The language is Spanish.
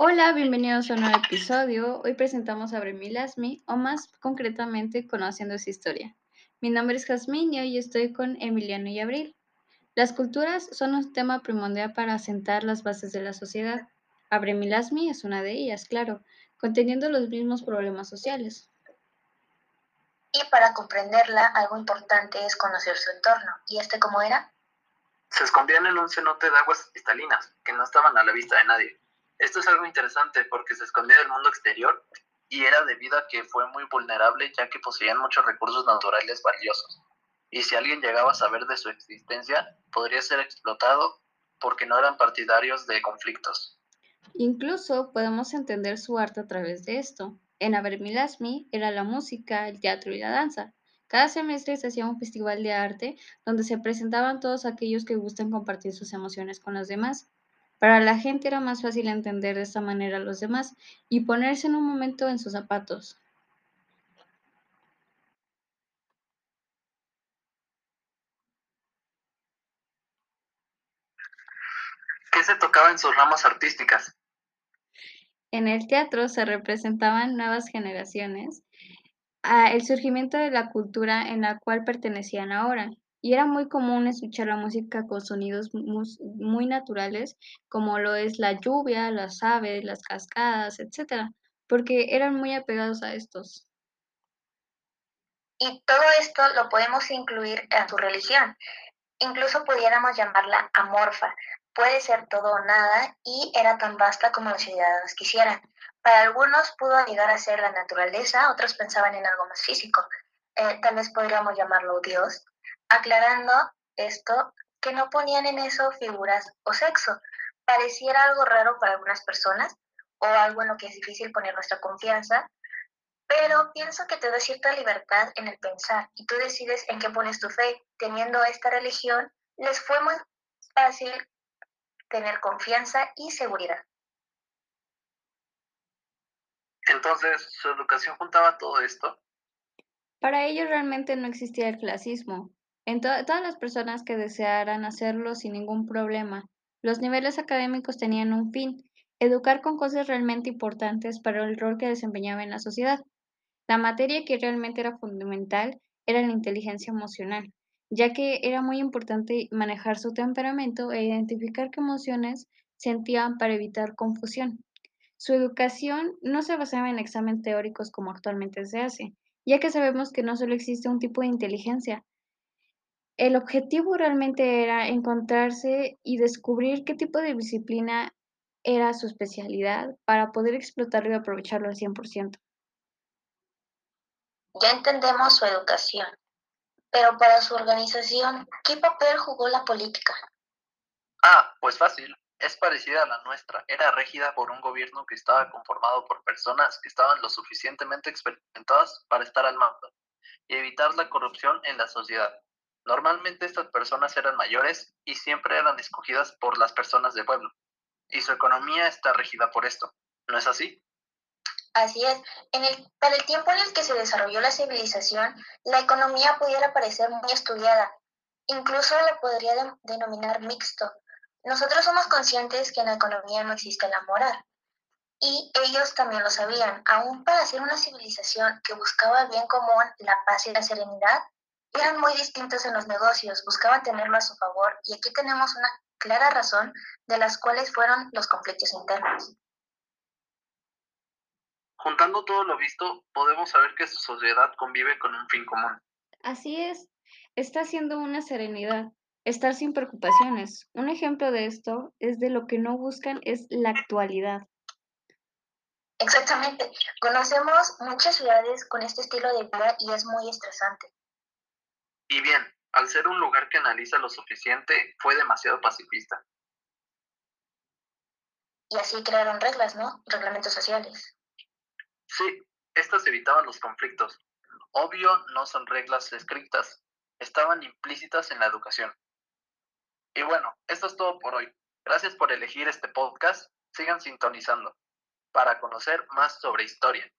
Hola, bienvenidos a un nuevo episodio. Hoy presentamos a Bremilasmi, o más concretamente, conociendo su historia. Mi nombre es Jasmine y hoy estoy con Emiliano y Abril. Las culturas son un tema primordial para asentar las bases de la sociedad. Abremilasmi es una de ellas, claro, conteniendo los mismos problemas sociales. Y para comprenderla, algo importante es conocer su entorno. ¿Y este cómo era? Se escondían en un cenote de aguas cristalinas, que no estaban a la vista de nadie. Esto es algo interesante porque se escondía del mundo exterior y era debido a que fue muy vulnerable ya que poseían muchos recursos naturales valiosos. Y si alguien llegaba a saber de su existencia, podría ser explotado porque no eran partidarios de conflictos. Incluso podemos entender su arte a través de esto. En Abermilasmi era la música, el teatro y la danza. Cada semestre se hacía un festival de arte donde se presentaban todos aquellos que gustan compartir sus emociones con los demás. Para la gente era más fácil entender de esta manera a los demás y ponerse en un momento en sus zapatos. ¿Qué se tocaba en sus ramas artísticas? En el teatro se representaban nuevas generaciones, ah, el surgimiento de la cultura en la cual pertenecían ahora, y era muy común escuchar la música con sonidos muy naturales, como lo es la lluvia, las aves, las cascadas, etcétera, porque eran muy apegados a estos. Y todo esto lo podemos incluir en su religión. Incluso pudiéramos llamarla amorfa. Puede ser todo o nada y era tan vasta como los ciudadanos quisieran. Para algunos pudo llegar a ser la naturaleza, otros pensaban en algo más físico. Eh, tal vez podríamos llamarlo Dios, aclarando esto que no ponían en eso figuras o sexo. Pareciera algo raro para algunas personas o algo en lo que es difícil poner nuestra confianza, pero pienso que te da cierta libertad en el pensar y tú decides en qué pones tu fe. Teniendo esta religión, les fue muy fácil tener confianza y seguridad. Entonces, ¿su educación juntaba todo esto? Para ellos realmente no existía el clasismo, en todas las personas que desearan hacerlo sin ningún problema. Los niveles académicos tenían un fin, educar con cosas realmente importantes para el rol que desempeñaba en la sociedad. La materia que realmente era fundamental era la inteligencia emocional, ya que era muy importante manejar su temperamento e identificar qué emociones sentían para evitar confusión. Su educación no se basaba en exámenes teóricos como actualmente se hace, ya que sabemos que no solo existe un tipo de inteligencia, el objetivo realmente era encontrarse y descubrir qué tipo de disciplina era su especialidad para poder explotarlo y aprovecharlo al 100%. Ya entendemos su educación, pero para su organización, ¿qué papel jugó la política? Ah, pues fácil. Es parecida a la nuestra. Era regida por un gobierno que estaba conformado por personas que estaban lo suficientemente experimentadas para estar al mando y evitar la corrupción en la sociedad. Normalmente estas personas eran mayores y siempre eran escogidas por las personas del pueblo, y su economía está regida por esto. ¿No es así? Así es. En el, para el tiempo en el que se desarrolló la civilización, la economía pudiera parecer muy estudiada. Incluso la podría denominar mixto. Nosotros somos conscientes que en la economía no existe la moral. Y ellos también lo sabían. Aún para ser una civilización que buscaba el bien común, la paz y la serenidad, eran muy distintos en los negocios, buscaban tenerlo a su favor y aquí tenemos una clara razón de las cuales fueron los conflictos internos. Juntando todo lo visto, podemos saber que su sociedad convive con un fin común. Así es, está siendo una serenidad, estar sin preocupaciones. Un ejemplo de esto es de lo que no buscan es la actualidad. Exactamente. Conocemos muchas ciudades con este estilo de vida y es muy estresante. Y bien, al ser un lugar que analiza lo suficiente, fue demasiado pacifista. Y así crearon reglas, ¿no? Reglamentos sociales. Sí, estas evitaban los conflictos. Obvio, no son reglas escritas, estaban implícitas en la educación. Y bueno, esto es todo por hoy. Gracias por elegir este podcast. Sigan sintonizando para conocer más sobre historia.